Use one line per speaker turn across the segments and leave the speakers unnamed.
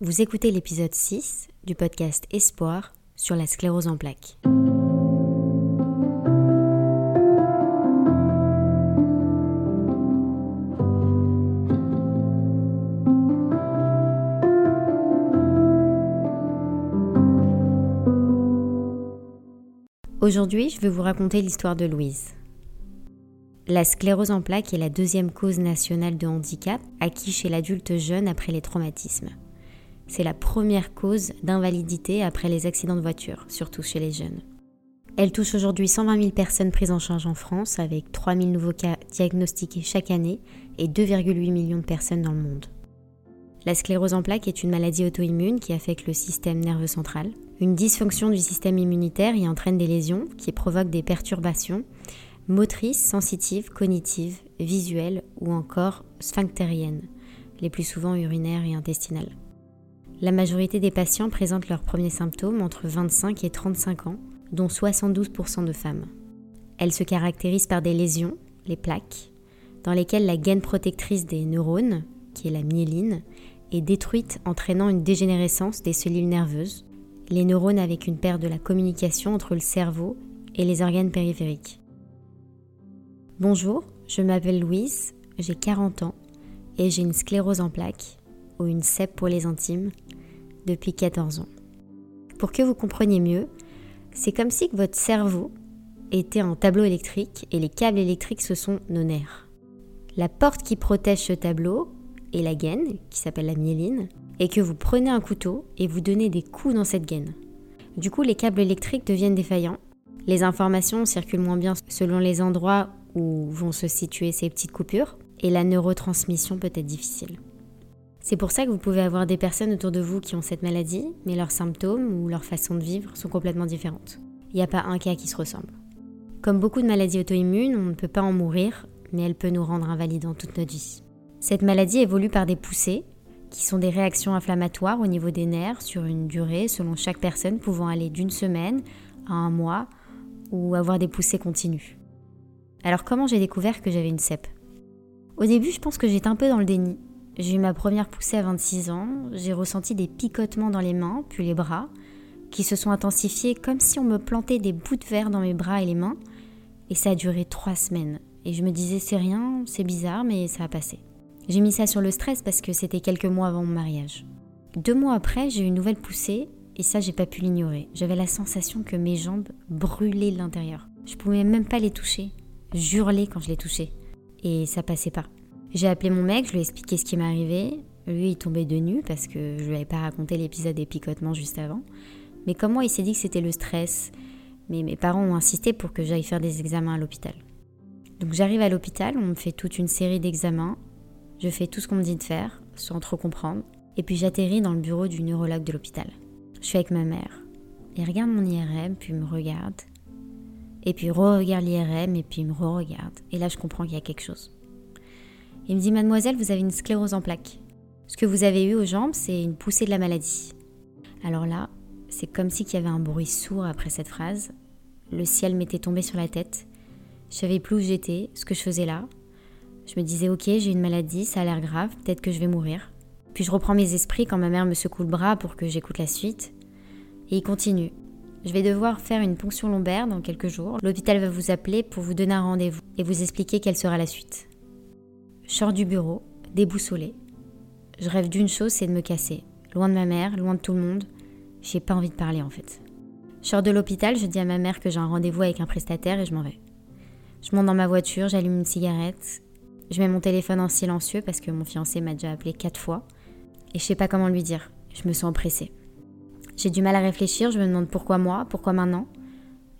Vous écoutez l'épisode 6 du podcast Espoir sur la sclérose en plaques. Aujourd'hui, je vais vous raconter l'histoire de Louise. La sclérose en plaques est la deuxième cause nationale de handicap acquis chez l'adulte jeune après les traumatismes. C'est la première cause d'invalidité après les accidents de voiture, surtout chez les jeunes. Elle touche aujourd'hui 120 000 personnes prises en charge en France, avec 3 000 nouveaux cas diagnostiqués chaque année et 2,8 millions de personnes dans le monde. La sclérose en plaques est une maladie auto-immune qui affecte le système nerveux central, une dysfonction du système immunitaire y entraîne des lésions qui provoquent des perturbations motrices, sensitives, cognitives, visuelles ou encore sphinctériennes, les plus souvent urinaires et intestinales. La majorité des patients présentent leurs premiers symptômes entre 25 et 35 ans, dont 72% de femmes. Elle se caractérise par des lésions, les plaques, dans lesquelles la gaine protectrice des neurones, qui est la myéline, est détruite entraînant une dégénérescence des cellules nerveuses, les neurones avec une perte de la communication entre le cerveau et les organes périphériques. Bonjour, je m'appelle Louise, j'ai 40 ans et j'ai une sclérose en plaques, ou une CEP pour les intimes, depuis 14 ans. Pour que vous compreniez mieux, c'est comme si votre cerveau était un tableau électrique et les câbles électriques ce sont nos nerfs. La porte qui protège ce tableau est la gaine, qui s'appelle la myéline, et que vous prenez un couteau et vous donnez des coups dans cette gaine. Du coup, les câbles électriques deviennent défaillants. Les informations circulent moins bien selon les endroits où vont se situer ces petites coupures et la neurotransmission peut être difficile. C'est pour ça que vous pouvez avoir des personnes autour de vous qui ont cette maladie, mais leurs symptômes ou leur façon de vivre sont complètement différentes. Il n'y a pas un cas qui se ressemble. Comme beaucoup de maladies auto-immunes, on ne peut pas en mourir, mais elle peut nous rendre invalidants toute notre vie. Cette maladie évolue par des poussées qui sont des réactions inflammatoires au niveau des nerfs sur une durée selon chaque personne pouvant aller d'une semaine à un mois ou avoir des poussées continues. Alors comment j'ai découvert que j'avais une CEP Au début je pense que j'étais un peu dans le déni. J'ai eu ma première poussée à 26 ans, j'ai ressenti des picotements dans les mains puis les bras qui se sont intensifiés comme si on me plantait des bouts de verre dans mes bras et les mains et ça a duré trois semaines. Et je me disais c'est rien, c'est bizarre mais ça a passé. J'ai mis ça sur le stress parce que c'était quelques mois avant mon mariage. Deux mois après, j'ai eu une nouvelle poussée et ça, j'ai pas pu l'ignorer. J'avais la sensation que mes jambes brûlaient de l'intérieur. Je pouvais même pas les toucher. J'hurlais quand je les touchais. Et ça passait pas. J'ai appelé mon mec, je lui ai expliqué ce qui m'arrivait. Lui, il tombait de nu parce que je lui avais pas raconté l'épisode des picotements juste avant. Mais comment il s'est dit que c'était le stress Mais mes parents ont insisté pour que j'aille faire des examens à l'hôpital. Donc j'arrive à l'hôpital, on me fait toute une série d'examens je fais tout ce qu'on me dit de faire, sans trop comprendre, et puis j'atterris dans le bureau du neurologue de l'hôpital. Je suis avec ma mère. Il regarde mon IRM, puis me regarde, et puis re-regarde l'IRM, et puis me re-regarde. Et là, je comprends qu'il y a quelque chose. Il me dit Mademoiselle, vous avez une sclérose en plaques. Ce que vous avez eu aux jambes, c'est une poussée de la maladie. Alors là, c'est comme si il y avait un bruit sourd après cette phrase. Le ciel m'était tombé sur la tête. Je savais plus où j'étais, ce que je faisais là. Je me disais, ok, j'ai une maladie, ça a l'air grave, peut-être que je vais mourir. Puis je reprends mes esprits quand ma mère me secoue le bras pour que j'écoute la suite. Et il continue. Je vais devoir faire une ponction lombaire dans quelques jours. L'hôpital va vous appeler pour vous donner un rendez-vous et vous expliquer quelle sera la suite. Je sors du bureau, déboussolé. Je rêve d'une chose, c'est de me casser. Loin de ma mère, loin de tout le monde. J'ai pas envie de parler en fait. Je sors de l'hôpital, je dis à ma mère que j'ai un rendez-vous avec un prestataire et je m'en vais. Je monte dans ma voiture, j'allume une cigarette je mets mon téléphone en silencieux parce que mon fiancé m'a déjà appelé quatre fois et je sais pas comment lui dire. Je me sens oppressée. J'ai du mal à réfléchir, je me demande pourquoi moi, pourquoi maintenant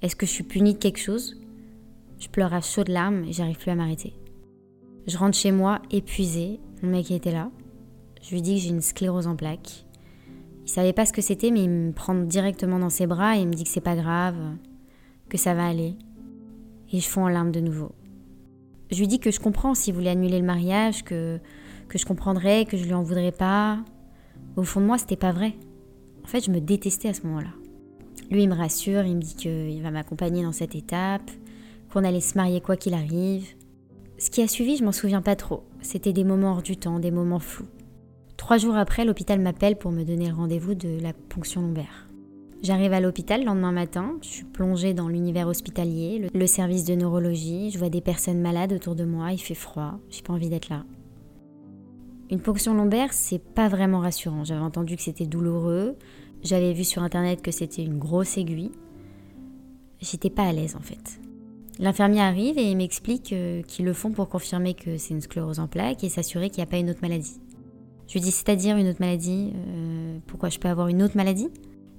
Est-ce que je suis punie de quelque chose? Je pleure à chaudes larmes et j'arrive plus à m'arrêter. Je rentre chez moi épuisée, mon mec était là. Je lui dis que j'ai une sclérose en plaques. Il savait pas ce que c'était, mais il me prend directement dans ses bras et il me dit que c'est pas grave, que ça va aller. Et je fonds en larmes de nouveau. Je lui dis que je comprends s'il voulait annuler le mariage, que, que je comprendrais, que je lui en voudrais pas. Au fond de moi, c'était pas vrai. En fait, je me détestais à ce moment-là. Lui, il me rassure, il me dit qu'il va m'accompagner dans cette étape, qu'on allait se marier quoi qu'il arrive. Ce qui a suivi, je m'en souviens pas trop. C'était des moments hors du temps, des moments flous. Trois jours après, l'hôpital m'appelle pour me donner le rendez-vous de la ponction lombaire. J'arrive à l'hôpital le lendemain matin, je suis plongée dans l'univers hospitalier, le, service de neurologie, je vois des personnes malades autour de moi, il fait froid, j'ai pas envie d'être là. Une ponction lombaire, c'est pas vraiment rassurant. J'avais entendu que c'était douloureux, j'avais vu sur internet que c'était une grosse aiguille. J'étais pas à l'aise en fait. L'infirmier arrive et m'explique euh, qu'ils le font pour confirmer que c'est une sclérose en plaques et s'assurer qu'il n'y a pas une autre maladie. Je lui dis c'est-à-dire une autre maladie euh, Pourquoi je peux avoir une autre maladie?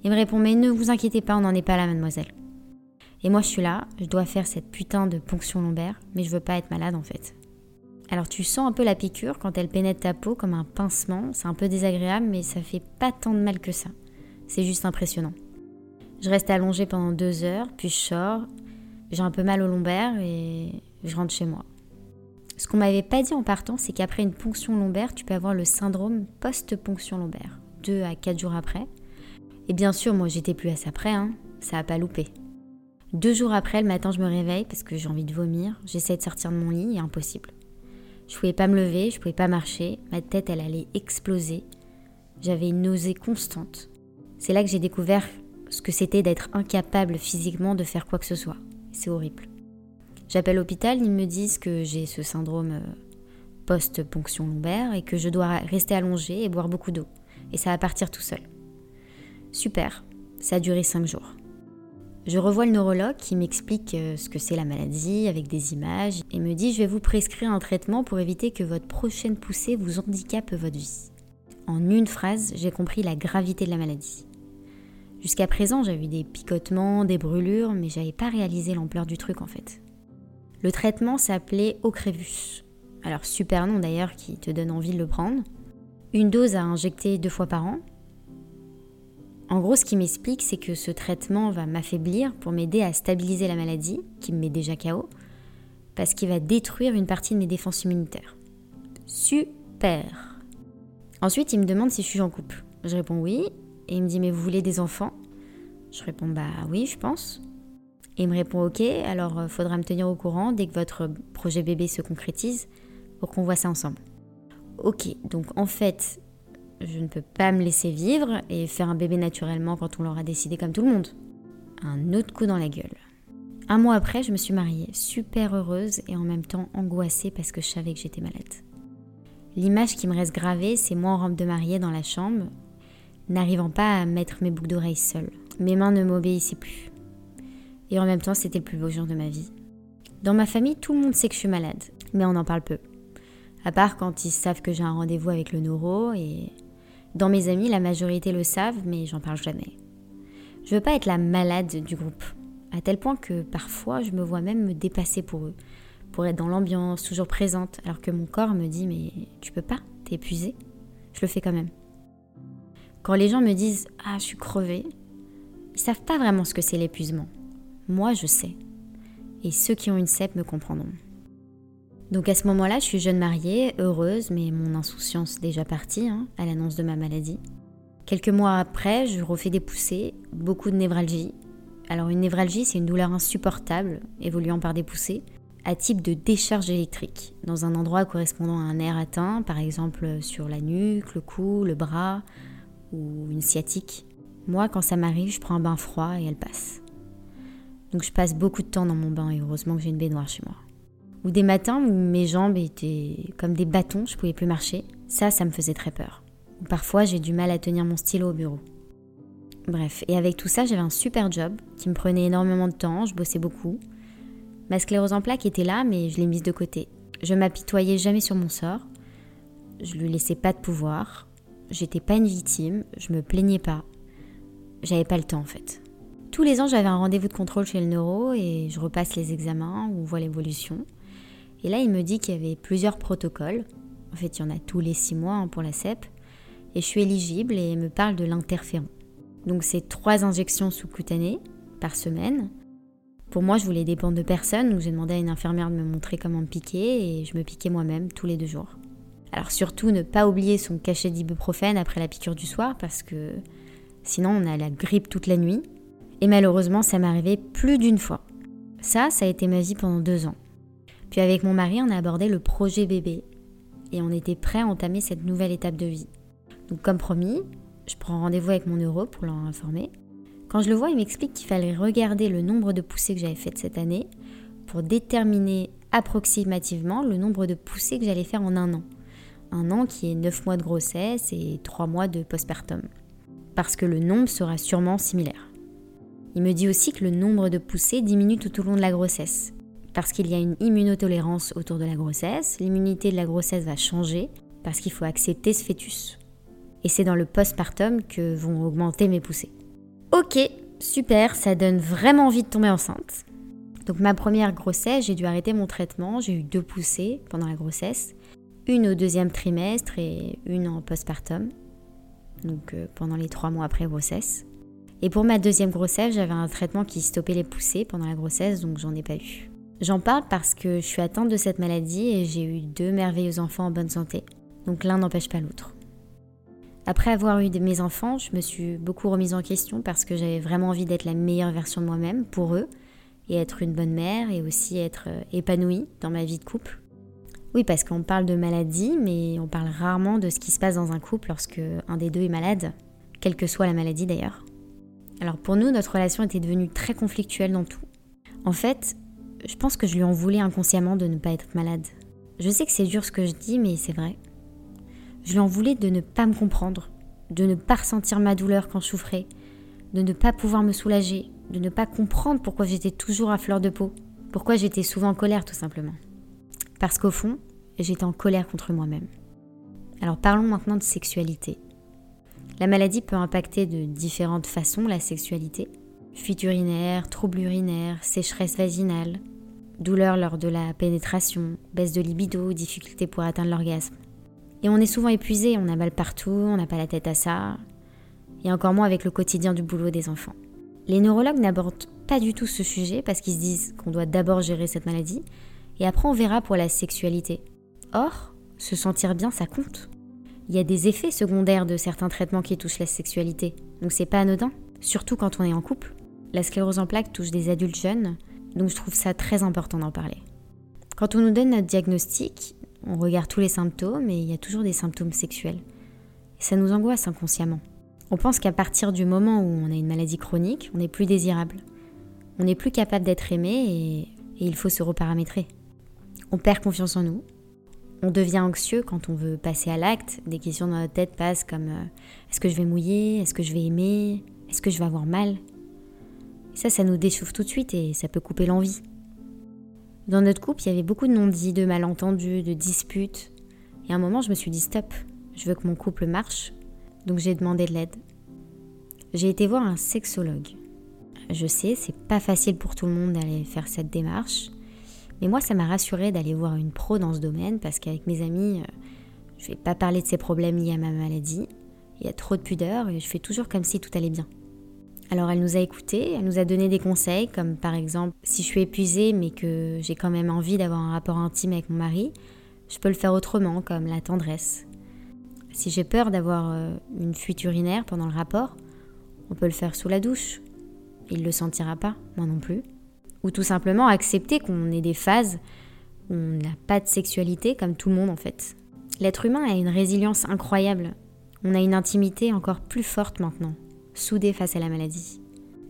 Il me répond mais ne vous inquiétez pas, on n'en est pas là mademoiselle. Et moi je suis là, je dois faire cette putain de ponction lombaire, mais je veux pas être malade en fait. Alors tu sens un peu la piqûre quand elle pénètre ta peau comme un pincement, c'est un peu désagréable mais ça fait pas tant de mal que ça. C'est juste impressionnant. Je reste allongée pendant deux heures, puis je sors, j'ai un peu mal au lombaire et je rentre chez moi. Ce qu'on m'avait pas dit en partant, c'est qu'après une ponction lombaire, tu peux avoir le syndrome post-ponction lombaire, deux à quatre jours après. Et bien sûr, moi j'étais plus à ça près, hein. ça a pas loupé. Deux jours après, le matin, je me réveille parce que j'ai envie de vomir. J'essaie de sortir de mon lit et impossible. Je pouvais pas me lever, je pouvais pas marcher, ma tête elle allait exploser. J'avais une nausée constante. C'est là que j'ai découvert ce que c'était d'être incapable physiquement de faire quoi que ce soit. C'est horrible. J'appelle l'hôpital, ils me disent que j'ai ce syndrome euh, post-ponction lombaire et que je dois rester allongée et boire beaucoup d'eau. Et ça va partir tout seul. Super, ça a duré 5 jours. Je revois le neurologue qui m'explique euh, ce que c'est la maladie avec des images et me dit je vais vous prescrire un traitement pour éviter que votre prochaine poussée vous handicape votre vie. En une phrase, j'ai compris la gravité de la maladie. Jusqu'à présent, j'avais eu des picotements, des brûlures, mais j'avais pas réalisé l'ampleur du truc en fait. Le traitement s'appelait Ocrevus. Alors super nom d'ailleurs qui te donne envie de le prendre. Une dose à injecter deux fois par an. En gros, ce qui m'explique, c'est que ce traitement va m'affaiblir pour m'aider à stabiliser la maladie, qui me met déjà KO, parce qu'il va détruire une partie de mes défenses immunitaires. Super Ensuite, il me demande si je suis en couple. Je réponds oui, et il me dit, mais vous voulez des enfants? Je réponds, bah oui, je pense. Et il me répond, ok, alors euh, faudra me tenir au courant dès que votre projet bébé se concrétise pour qu'on voit ça ensemble. Ok, donc en fait, je ne peux pas me laisser vivre et faire un bébé naturellement quand on l'aura décidé comme tout le monde. Un autre coup dans la gueule. Un mois après, je me suis mariée, super heureuse et en même temps angoissée parce que je savais que j'étais malade. L'image qui me reste gravée, c'est moi en robe de mariée dans la chambre, n'arrivant pas à mettre mes boucles d'oreilles seule. Mes mains ne m'obéissaient plus. Et en même temps, c'était le plus beau jour de ma vie. Dans ma famille, tout le monde sait que je suis malade, mais on en parle peu. À part quand ils savent que j'ai un rendez-vous avec le neuro, et dans mes amis, la majorité le savent, mais j'en parle jamais. Je veux pas être la malade du groupe, à tel point que parfois je me vois même me dépasser pour eux, pour être dans l'ambiance, toujours présente, alors que mon corps me dit mais tu peux pas, t'es épuisé. Je le fais quand même. Quand les gens me disent Ah, je suis crevée, ils savent pas vraiment ce que c'est l'épuisement. Moi, je sais. Et ceux qui ont une CEP me comprendront. Donc à ce moment-là, je suis jeune mariée, heureuse, mais mon insouciance déjà partie hein, à l'annonce de ma maladie. Quelques mois après, je refais des poussées, beaucoup de névralgie. Alors une névralgie, c'est une douleur insupportable, évoluant par des poussées, à type de décharge électrique, dans un endroit correspondant à un nerf atteint, par exemple sur la nuque, le cou, le bras, ou une sciatique. Moi, quand ça m'arrive, je prends un bain froid et elle passe. Donc je passe beaucoup de temps dans mon bain et heureusement que j'ai une baignoire chez moi. Ou des matins où mes jambes étaient comme des bâtons, je pouvais plus marcher. Ça, ça me faisait très peur. Parfois, j'ai du mal à tenir mon stylo au bureau. Bref, et avec tout ça, j'avais un super job qui me prenait énormément de temps, je bossais beaucoup. Ma sclérose en plaques était là, mais je l'ai mise de côté. Je m'apitoyais jamais sur mon sort. Je lui laissais pas de pouvoir. J'étais pas une victime, je me plaignais pas. J'avais pas le temps en fait. Tous les ans, j'avais un rendez-vous de contrôle chez le neuro et je repasse les examens, on voit l'évolution. Et là, il me dit qu'il y avait plusieurs protocoles. En fait, il y en a tous les six mois hein, pour la CEP. et je suis éligible et me parle de l'interféron. Donc c'est trois injections sous-cutanées par semaine. Pour moi, je voulais dépendre de personne, donc j'ai demandé à une infirmière de me montrer comment me piquer et je me piquais moi-même tous les deux jours. Alors surtout ne pas oublier son cachet d'ibuprofène après la piqûre du soir parce que sinon on a la grippe toute la nuit. Et malheureusement, ça m'est arrivé plus d'une fois. Ça, ça a été ma vie pendant deux ans. Puis avec mon mari, on a abordé le projet bébé et on était prêt à entamer cette nouvelle étape de vie. Donc comme promis, je prends rendez-vous avec mon neuro pour l'en informer. Quand je le vois, il m'explique qu'il fallait regarder le nombre de poussées que j'avais faites cette année pour déterminer approximativement le nombre de poussées que j'allais faire en un an. Un an qui est 9 mois de grossesse et 3 mois de postpartum. Parce que le nombre sera sûrement similaire. Il me dit aussi que le nombre de poussées diminue tout au long de la grossesse. Parce qu'il y a une immunotolérance autour de la grossesse, l'immunité de la grossesse va changer parce qu'il faut accepter ce fœtus. Et c'est dans le postpartum que vont augmenter mes poussées. Ok, super, ça donne vraiment envie de tomber enceinte. Donc ma première grossesse, j'ai dû arrêter mon traitement, j'ai eu deux poussées pendant la grossesse, une au deuxième trimestre et une en postpartum, donc euh, pendant les trois mois après grossesse. Et pour ma deuxième grossesse, j'avais un traitement qui stoppait les poussées pendant la grossesse, donc j'en ai pas eu. J'en parle parce que je suis atteinte de cette maladie et j'ai eu deux merveilleux enfants en bonne santé. Donc l'un n'empêche pas l'autre. Après avoir eu mes enfants, je me suis beaucoup remise en question parce que j'avais vraiment envie d'être la meilleure version de moi-même pour eux et être une bonne mère et aussi être euh, épanouie dans ma vie de couple. Oui, parce qu'on parle de maladie, mais on parle rarement de ce qui se passe dans un couple lorsque un des deux est malade, quelle que soit la maladie d'ailleurs. Alors pour nous, notre relation était devenue très conflictuelle dans tout. En fait, je pense que je lui en voulais inconsciemment de ne pas être malade. Je sais que c'est dur ce que je dis, mais c'est vrai. Je lui en voulais de ne pas me comprendre, de ne pas ressentir ma douleur quand je souffrais, de ne pas pouvoir me soulager, de ne pas comprendre pourquoi j'étais toujours à fleur de peau, pourquoi j'étais souvent en colère tout simplement. Parce qu'au fond, j'étais en colère contre moi-même. Alors parlons maintenant de sexualité. La maladie peut impacter de différentes façons la sexualité. Fuite urinaire, troubles urinaires, sécheresse vaginale, douleur lors de la pénétration, baisse de libido, difficulté pour atteindre l'orgasme. Et on est souvent épuisé, on a mal partout, on n'a pas la tête à ça, et encore moins avec le quotidien du boulot des enfants. Les neurologues n'abordent pas du tout ce sujet parce qu'ils se disent qu'on doit d'abord gérer cette maladie, et après on verra pour la sexualité. Or, se sentir bien, ça compte. Il y a des effets secondaires de certains traitements qui touchent la sexualité, donc c'est pas anodin, surtout quand on est en couple. La sclérose en plaques touche des adultes jeunes, donc je trouve ça très important d'en parler. Quand on nous donne notre diagnostic, on regarde tous les symptômes et il y a toujours des symptômes sexuels. Et ça nous angoisse inconsciemment. On pense qu'à partir du moment où on a une maladie chronique, on n'est plus désirable. On n'est plus capable d'être aimé et, et il faut se reparamétrer. On perd confiance en nous, on devient anxieux quand on veut passer à l'acte. Des questions dans notre tête passent comme euh, est-ce que je vais mouiller? Est-ce que je vais aimer? Est-ce que je vais avoir mal? Ça, ça nous déchauffe tout de suite et ça peut couper l'envie. Dans notre couple, il y avait beaucoup de non-dits, de malentendus, de disputes. Et à un moment, je me suis dit stop, je veux que mon couple marche. Donc j'ai demandé de l'aide. J'ai été voir un sexologue. Je sais, c'est pas facile pour tout le monde d'aller faire cette démarche. Mais moi, ça m'a rassuré d'aller voir une pro dans ce domaine parce qu'avec mes amis, euh, je vais pas parler de ces problèmes liés à ma maladie. Il y a trop de pudeur et je fais toujours comme si tout allait bien. Alors elle nous a écoutés, elle nous a donné des conseils comme par exemple si je suis épuisée mais que j'ai quand même envie d'avoir un rapport intime avec mon mari, je peux le faire autrement comme la tendresse. Si j'ai peur d'avoir euh, une fuite urinaire pendant le rapport, on peut le faire sous la douche. Il ne le sentira pas, moi non plus. Ou tout simplement accepter qu'on ait des phases où on n'a pas de sexualité comme tout le monde en fait. L'être humain a une résilience incroyable. On a une intimité encore plus forte maintenant, soudée face à la maladie.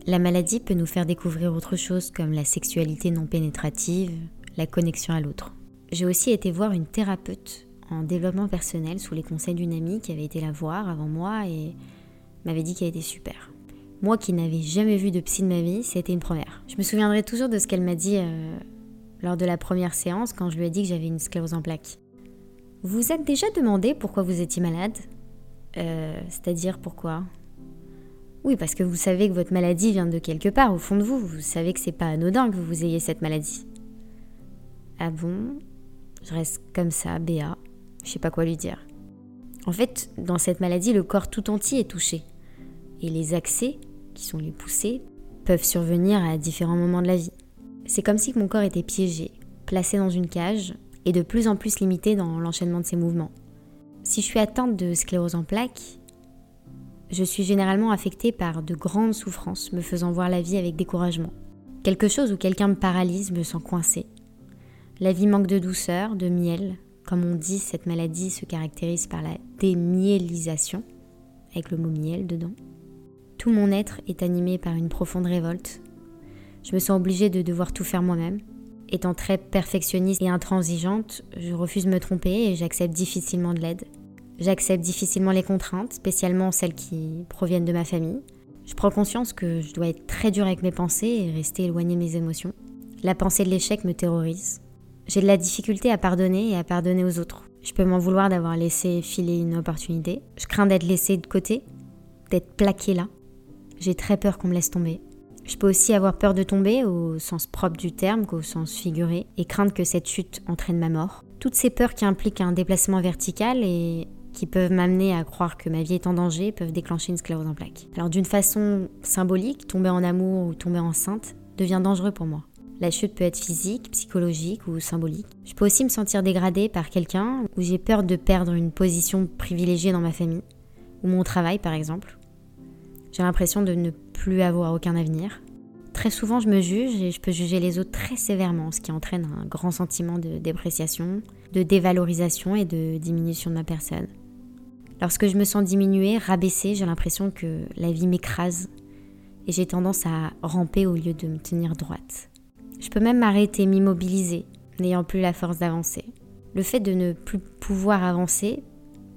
La maladie peut nous faire découvrir autre chose comme la sexualité non pénétrative, la connexion à l'autre. J'ai aussi été voir une thérapeute en développement personnel sous les conseils d'une amie qui avait été la voir avant moi et m'avait dit qu'elle était super. Moi qui n'avais jamais vu de psy de ma vie, c'était une première. Je me souviendrai toujours de ce qu'elle m'a dit euh, lors de la première séance quand je lui ai dit que j'avais une sclérose en plaques. Vous êtes déjà demandé pourquoi vous étiez malade? Euh, C'est-à-dire pourquoi? Oui, parce que vous savez que votre maladie vient de quelque part au fond de vous. Vous savez que c'est pas anodin que vous ayez cette maladie. Ah bon? Je reste comme ça, Béa. Je sais pas quoi lui dire. En fait, dans cette maladie, le corps tout entier est touché. Et les accès, qui sont les poussées, peuvent survenir à différents moments de la vie. C'est comme si mon corps était piégé, placé dans une cage et de plus en plus limité dans l'enchaînement de ses mouvements. Si je suis atteinte de sclérose en plaques, je suis généralement affectée par de grandes souffrances, me faisant voir la vie avec découragement. Quelque chose où quelqu'un me paralyse, me sent coincé. La vie manque de douceur, de miel. Comme on dit, cette maladie se caractérise par la démielisation, avec le mot miel dedans. Tout mon être est animé par une profonde révolte. Je me sens obligée de devoir tout faire moi-même. Étant très perfectionniste et intransigeante, je refuse de me tromper et j'accepte difficilement de l'aide. J'accepte difficilement les contraintes, spécialement celles qui proviennent de ma famille. Je prends conscience que je dois être très dur avec mes pensées et rester éloigné de mes émotions. La pensée de l'échec me terrorise. J'ai de la difficulté à pardonner et à pardonner aux autres. Je peux m'en vouloir d'avoir laissé filer une opportunité. Je crains d'être laissé de côté, d'être plaqué là. J'ai très peur qu'on me laisse tomber. Je peux aussi avoir peur de tomber au sens propre du terme qu'au sens figuré et craindre que cette chute entraîne ma mort. Toutes ces peurs qui impliquent un déplacement vertical et qui peuvent m'amener à croire que ma vie est en danger peuvent déclencher une sclérose en plaques. Alors d'une façon symbolique, tomber en amour ou tomber enceinte devient dangereux pour moi. La chute peut être physique, psychologique ou symbolique. Je peux aussi me sentir dégradée par quelqu'un ou j'ai peur de perdre une position privilégiée dans ma famille ou mon travail par exemple. J'ai l'impression de ne plus avoir aucun avenir. Très souvent, je me juge et je peux juger les autres très sévèrement, ce qui entraîne un grand sentiment de dépréciation, de dévalorisation et de diminution de ma personne. Lorsque je me sens diminuée, rabaissée, j'ai l'impression que la vie m'écrase et j'ai tendance à ramper au lieu de me tenir droite. Je peux même m'arrêter, m'immobiliser, n'ayant plus la force d'avancer. Le fait de ne plus pouvoir avancer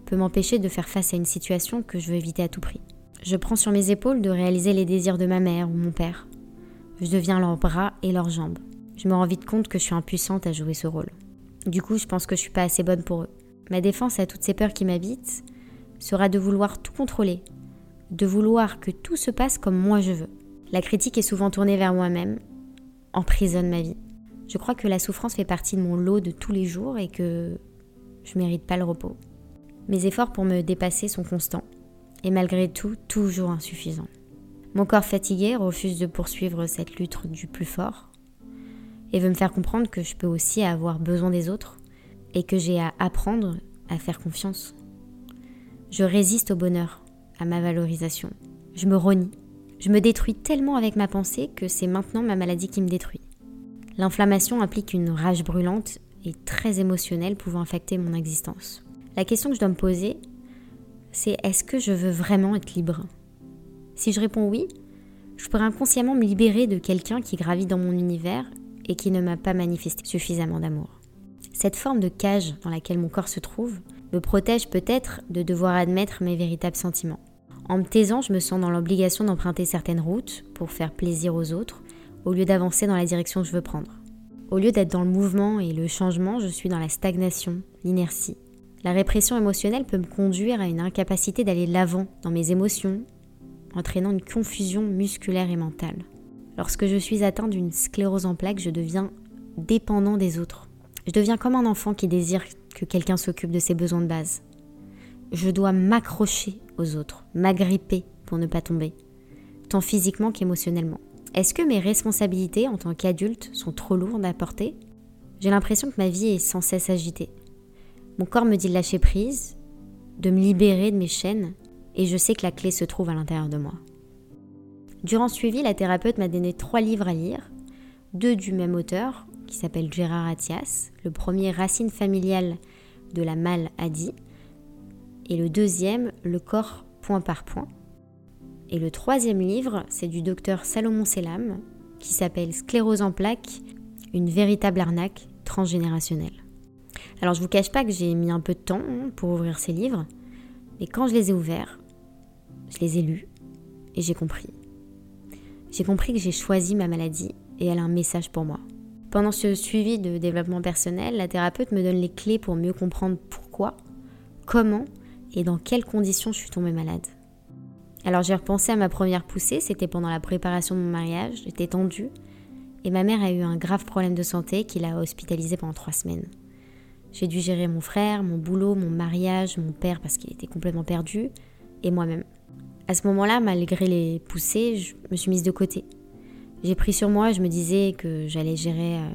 peut m'empêcher de faire face à une situation que je veux éviter à tout prix. Je prends sur mes épaules de réaliser les désirs de ma mère ou mon père. Je deviens leurs bras et leurs jambes. Je me rends vite compte que je suis impuissante à jouer ce rôle. Du coup, je pense que je suis pas assez bonne pour eux. Ma défense à toutes ces peurs qui m'habitent, sera de vouloir tout contrôler, de vouloir que tout se passe comme moi je veux. La critique est souvent tournée vers moi-même, emprisonne ma vie. Je crois que la souffrance fait partie de mon lot de tous les jours et que je mérite pas le repos. Mes efforts pour me dépasser sont constants et malgré tout toujours insuffisants. Mon corps fatigué refuse de poursuivre cette lutte du plus fort et veut me faire comprendre que je peux aussi avoir besoin des autres et que j'ai à apprendre à faire confiance. Je résiste au bonheur, à ma valorisation. Je me renie. Je me détruis tellement avec ma pensée que c'est maintenant ma maladie qui me détruit. L'inflammation implique une rage brûlante et très émotionnelle pouvant affecter mon existence. La question que je dois me poser, c'est est-ce que je veux vraiment être libre? Si je réponds oui, je pourrais inconsciemment me libérer de quelqu'un qui gravit dans mon univers et qui ne m'a pas manifesté suffisamment d'amour. Cette forme de cage dans laquelle mon corps se trouve me protège peut-être de devoir admettre mes véritables sentiments. En me taisant, je me sens dans l'obligation d'emprunter certaines routes pour faire plaisir aux autres, au lieu d'avancer dans la direction que je veux prendre. Au lieu d'être dans le mouvement et le changement, je suis dans la stagnation, l'inertie. La répression émotionnelle peut me conduire à une incapacité d'aller l'avant dans mes émotions, entraînant une confusion musculaire et mentale. Lorsque je suis atteint d'une sclérose en plaques, je deviens dépendant des autres. Je deviens comme un enfant qui désire que quelqu'un s'occupe de ses besoins de base. Je dois m'accrocher aux autres, m'agripper pour ne pas tomber, tant physiquement qu'émotionnellement. Est-ce que mes responsabilités en tant qu'adulte sont trop lourdes à porter? J'ai l'impression que ma vie est sans cesse agitée. Mon corps me dit de lâcher prise, de me libérer de mes chaînes, et je sais que la clé se trouve à l'intérieur de moi. Durant ce suivi, la thérapeute m'a donné trois livres à lire, deux du même auteur, qui s'appelle Gérard Attias, le premier Racine familiale de la maladie, et le deuxième Le corps point par point. Et le troisième livre, c'est du docteur Salomon Selam, qui s'appelle Sclérose en plaques, une véritable arnaque transgénérationnelle. Alors je vous cache pas que j'ai mis un peu de temps pour ouvrir ces livres, mais quand je les ai ouverts, je les ai lus et j'ai compris. J'ai compris que j'ai choisi ma maladie et elle a un message pour moi. Pendant ce suivi de développement personnel, la thérapeute me donne les clés pour mieux comprendre pourquoi, comment et dans quelles conditions je suis tombée malade. Alors j'ai repensé à ma première poussée, c'était pendant la préparation de mon mariage, j'étais tendue et ma mère a eu un grave problème de santé qui l'a hospitalisée pendant trois semaines. J'ai dû gérer mon frère, mon boulot, mon mariage, mon père parce qu'il était complètement perdu, et moi-même. À ce moment-là, malgré les poussées, je me suis mise de côté. J'ai pris sur moi, je me disais que j'allais gérer euh,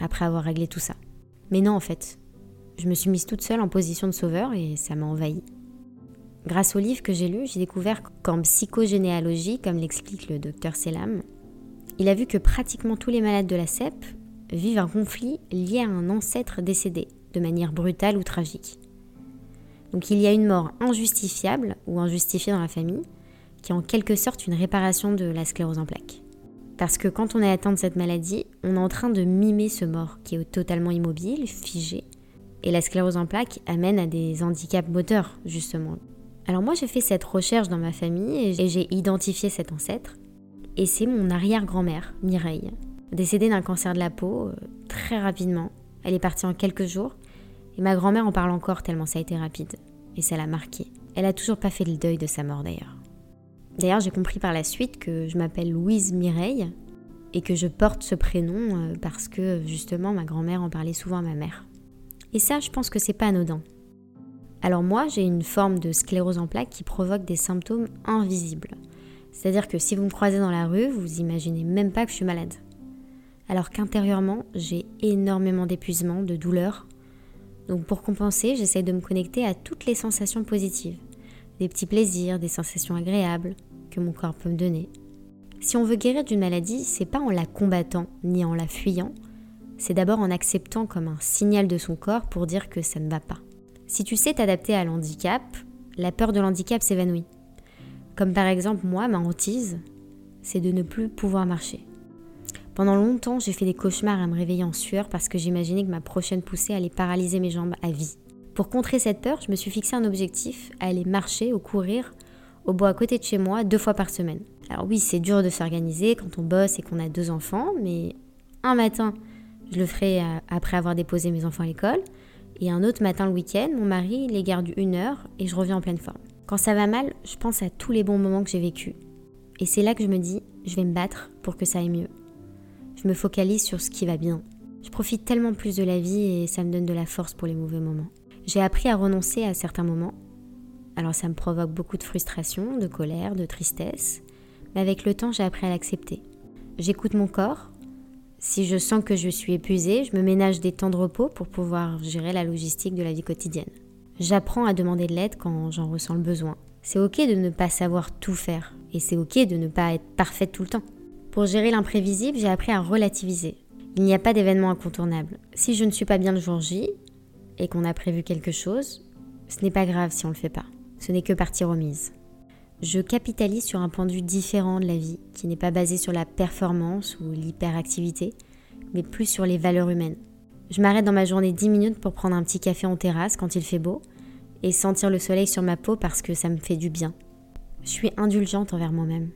après avoir réglé tout ça. Mais non, en fait. Je me suis mise toute seule en position de sauveur et ça m'a envahi. Grâce au livre que j'ai lu, j'ai découvert qu'en psychogénéalogie, comme l'explique le docteur Selam, il a vu que pratiquement tous les malades de la CEP vivent un conflit lié à un ancêtre décédé, de manière brutale ou tragique. Donc il y a une mort injustifiable ou injustifiée dans la famille, qui est en quelque sorte une réparation de la sclérose en plaques. Parce que quand on est atteint de cette maladie, on est en train de mimer ce mort qui est totalement immobile, figé. Et la sclérose en plaques amène à des handicaps moteurs, justement. Alors moi j'ai fait cette recherche dans ma famille et j'ai identifié cet ancêtre. Et c'est mon arrière-grand-mère, Mireille, décédée d'un cancer de la peau euh, très rapidement. Elle est partie en quelques jours. Et ma grand-mère en parle encore tellement ça a été rapide. Et ça l'a marquée. Elle a toujours pas fait le deuil de sa mort d'ailleurs. D'ailleurs, j'ai compris par la suite que je m'appelle Louise Mireille et que je porte ce prénom euh, parce que justement ma grand-mère en parlait souvent à ma mère. Et ça, je pense que c'est pas anodin. Alors moi, j'ai une forme de sclérose en plaques qui provoque des symptômes invisibles. C'est-à-dire que si vous me croisez dans la rue, vous imaginez même pas que je suis malade. Alors qu'intérieurement, j'ai énormément d'épuisement, de douleur. Donc pour compenser, j'essaie de me connecter à toutes les sensations positives des petits plaisirs, des sensations agréables que mon corps peut me donner. Si on veut guérir d'une maladie, c'est pas en la combattant ni en la fuyant, c'est d'abord en acceptant comme un signal de son corps pour dire que ça ne va pas. Si tu sais t'adapter à l'handicap, la peur de l'handicap s'évanouit. Comme par exemple moi, ma hantise, c'est de ne plus pouvoir marcher. Pendant longtemps, j'ai fait des cauchemars à me réveiller en sueur parce que j'imaginais que ma prochaine poussée allait paralyser mes jambes à vie. Pour contrer cette peur, je me suis fixé un objectif, aller marcher ou courir au bois à côté de chez moi deux fois par semaine. Alors oui, c'est dur de s'organiser quand on bosse et qu'on a deux enfants, mais un matin, je le ferai euh, après avoir déposé mes enfants à l'école, et un autre matin le week-end, mon mari les garde une heure et je reviens en pleine forme. Quand ça va mal, je pense à tous les bons moments que j'ai vécus. Et c'est là que je me dis, je vais me battre pour que ça aille mieux. Je me focalise sur ce qui va bien. Je profite tellement plus de la vie et ça me donne de la force pour les mauvais moments. J'ai appris à renoncer à certains moments. Alors ça me provoque beaucoup de frustration, de colère, de tristesse, mais avec le temps j'ai appris à l'accepter. J'écoute mon corps. Si je sens que je suis épuisée, je me ménage des temps de repos pour pouvoir gérer la logistique de la vie quotidienne. J'apprends à demander de l'aide quand j'en ressens le besoin. C'est ok de ne pas savoir tout faire et c'est ok de ne pas être parfaite tout le temps. Pour gérer l'imprévisible, j'ai appris à relativiser. Il n'y a pas d'événement incontournable. Si je ne suis pas bien le jour J, et qu'on a prévu quelque chose, ce n'est pas grave si on ne le fait pas. Ce n'est que partie remise. Je capitalise sur un point de vue différent de la vie, qui n'est pas basé sur la performance ou l'hyperactivité, mais plus sur les valeurs humaines. Je m'arrête dans ma journée 10 minutes pour prendre un petit café en terrasse quand il fait beau et sentir le soleil sur ma peau parce que ça me fait du bien. Je suis indulgente envers moi-même.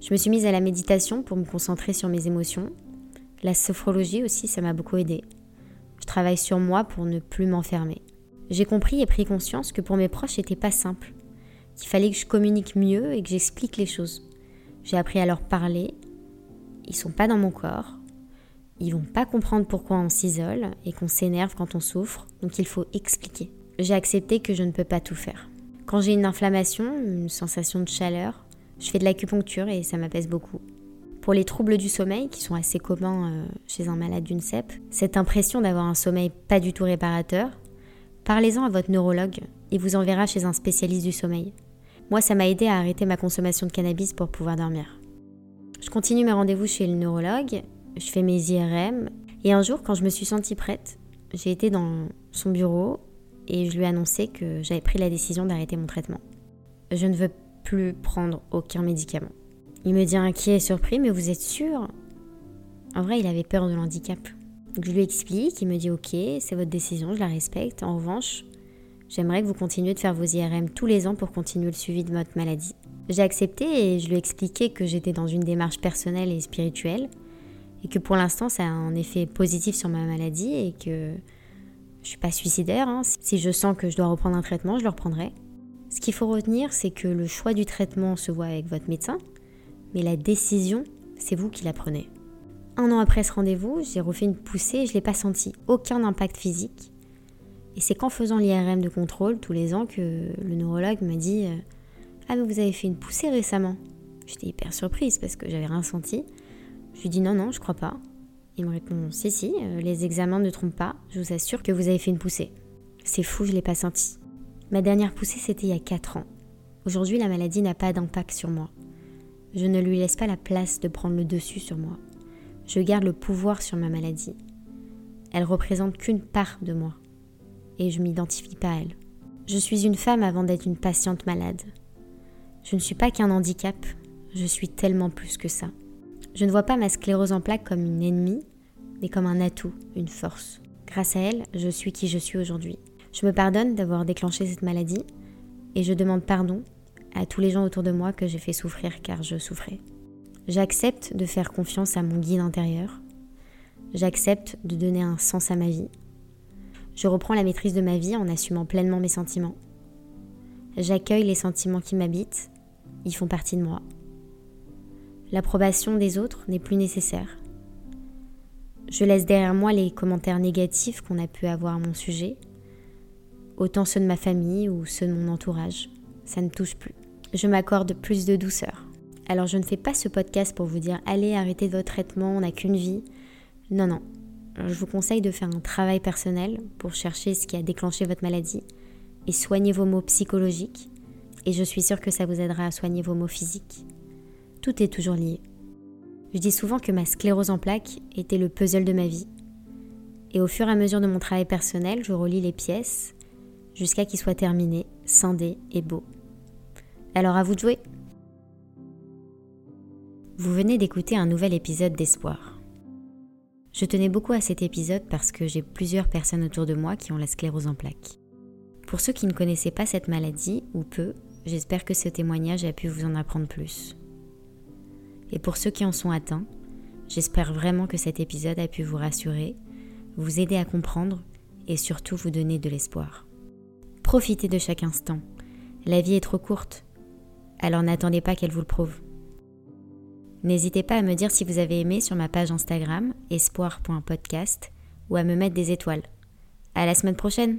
Je me suis mise à la méditation pour me concentrer sur mes émotions. La sophrologie aussi, ça m'a beaucoup aidé. Je travaille sur moi pour ne plus m'enfermer. J'ai compris et pris conscience que pour mes proches, c'était pas simple. Qu'il fallait que je communique mieux et que j'explique les choses. J'ai appris à leur parler. Ils sont pas dans mon corps. Ils vont pas comprendre pourquoi on s'isole et qu'on s'énerve quand on souffre, donc il faut expliquer. J'ai accepté que je ne peux pas tout faire. Quand j'ai une inflammation, une sensation de chaleur, je fais de l'acupuncture et ça m'apaise beaucoup. Pour les troubles du sommeil, qui sont assez communs euh, chez un malade d'une CEP, cette impression d'avoir un sommeil pas du tout réparateur, parlez-en à votre neurologue, il vous enverra chez un spécialiste du sommeil. Moi, ça m'a aidé à arrêter ma consommation de cannabis pour pouvoir dormir. Je continue mes rendez-vous chez le neurologue, je fais mes IRM, et un jour, quand je me suis sentie prête, j'ai été dans son bureau et je lui ai annoncé que j'avais pris la décision d'arrêter mon traitement. Je ne veux plus prendre aucun médicament. Il me dit inquiet et surpris, mais vous êtes sûr? En vrai, il avait peur de l'handicap. Je lui explique, il me dit ok, c'est votre décision, je la respecte. En revanche, j'aimerais que vous continuiez de faire vos IRM tous les ans pour continuer le suivi de votre maladie. J'ai accepté et je lui ai expliqué que j'étais dans une démarche personnelle et spirituelle et que pour l'instant ça a un effet positif sur ma maladie et que je suis pas suicidaire. Hein. Si je sens que je dois reprendre un traitement, je le reprendrai. Ce qu'il faut retenir, c'est que le choix du traitement se voit avec votre médecin, mais la décision, c'est vous qui la prenez. Un an après ce rendez-vous, j'ai refait une poussée et je ne l'ai pas senti. Aucun impact physique. Et c'est qu'en faisant l'IRM de contrôle tous les ans que le neurologue m'a dit euh, Ah, mais vous avez fait une poussée récemment. J'étais hyper surprise parce que j'avais rien senti. Je lui dis Non, non, je crois pas. Il me répond Si, si, euh, les examens ne trompent pas, je vous assure que vous avez fait une poussée. C'est fou, je l'ai pas senti. Ma dernière poussée, c'était il y a 4 ans. Aujourd'hui, la maladie n'a pas d'impact sur moi. Je ne lui laisse pas la place de prendre le dessus sur moi. Je garde le pouvoir sur ma maladie. Elle représente qu'une part de moi. Et je m'identifie pas à elle. Je suis une femme avant d'être une patiente malade. Je ne suis pas qu'un handicap, je suis tellement plus que ça. Je ne vois pas ma sclérose en plaques comme une ennemie, mais comme un atout, une force. Grâce à elle, je suis qui je suis aujourd'hui. Je me pardonne d'avoir déclenché cette maladie et je demande pardon à tous les gens autour de moi que j'ai fait souffrir car je souffrais. J'accepte de faire confiance à mon guide intérieur. J'accepte de donner un sens à ma vie. Je reprends la maîtrise de ma vie en assumant pleinement mes sentiments. J'accueille les sentiments qui m'habitent. Ils font partie de moi. L'approbation des autres n'est plus nécessaire. Je laisse derrière moi les commentaires négatifs qu'on a pu avoir à mon sujet autant ceux de ma famille ou ceux de mon entourage. Ça ne touche plus. Je m'accorde plus de douceur. Alors je ne fais pas ce podcast pour vous dire allez arrêtez votre traitement, on n'a qu'une vie. Non, non. Je vous conseille de faire un travail personnel pour chercher ce qui a déclenché votre maladie et soigner vos maux psychologiques. Et je suis sûre que ça vous aidera à soigner vos maux physiques. Tout est toujours lié. Je dis souvent que ma sclérose en plaques était le puzzle de ma vie. Et au fur et à mesure de mon travail personnel, je relis les pièces jusqu'à qu'il soit terminé, scindé et beau. Alors à vous de jouer Vous venez d'écouter un nouvel épisode d'Espoir. Je tenais beaucoup à cet épisode parce que j'ai plusieurs personnes autour de moi qui ont la sclérose en plaques. Pour ceux qui ne connaissaient pas cette maladie, ou peu, j'espère que ce témoignage a pu vous en apprendre plus. Et pour ceux qui en sont atteints, j'espère vraiment que cet épisode a pu vous rassurer, vous aider à comprendre et surtout vous donner de l'espoir. Profitez de chaque instant. La vie est trop courte. Alors n'attendez pas qu'elle vous le prouve. N'hésitez pas à me dire si vous avez aimé sur ma page Instagram espoir.podcast ou à me mettre des étoiles. À la semaine prochaine!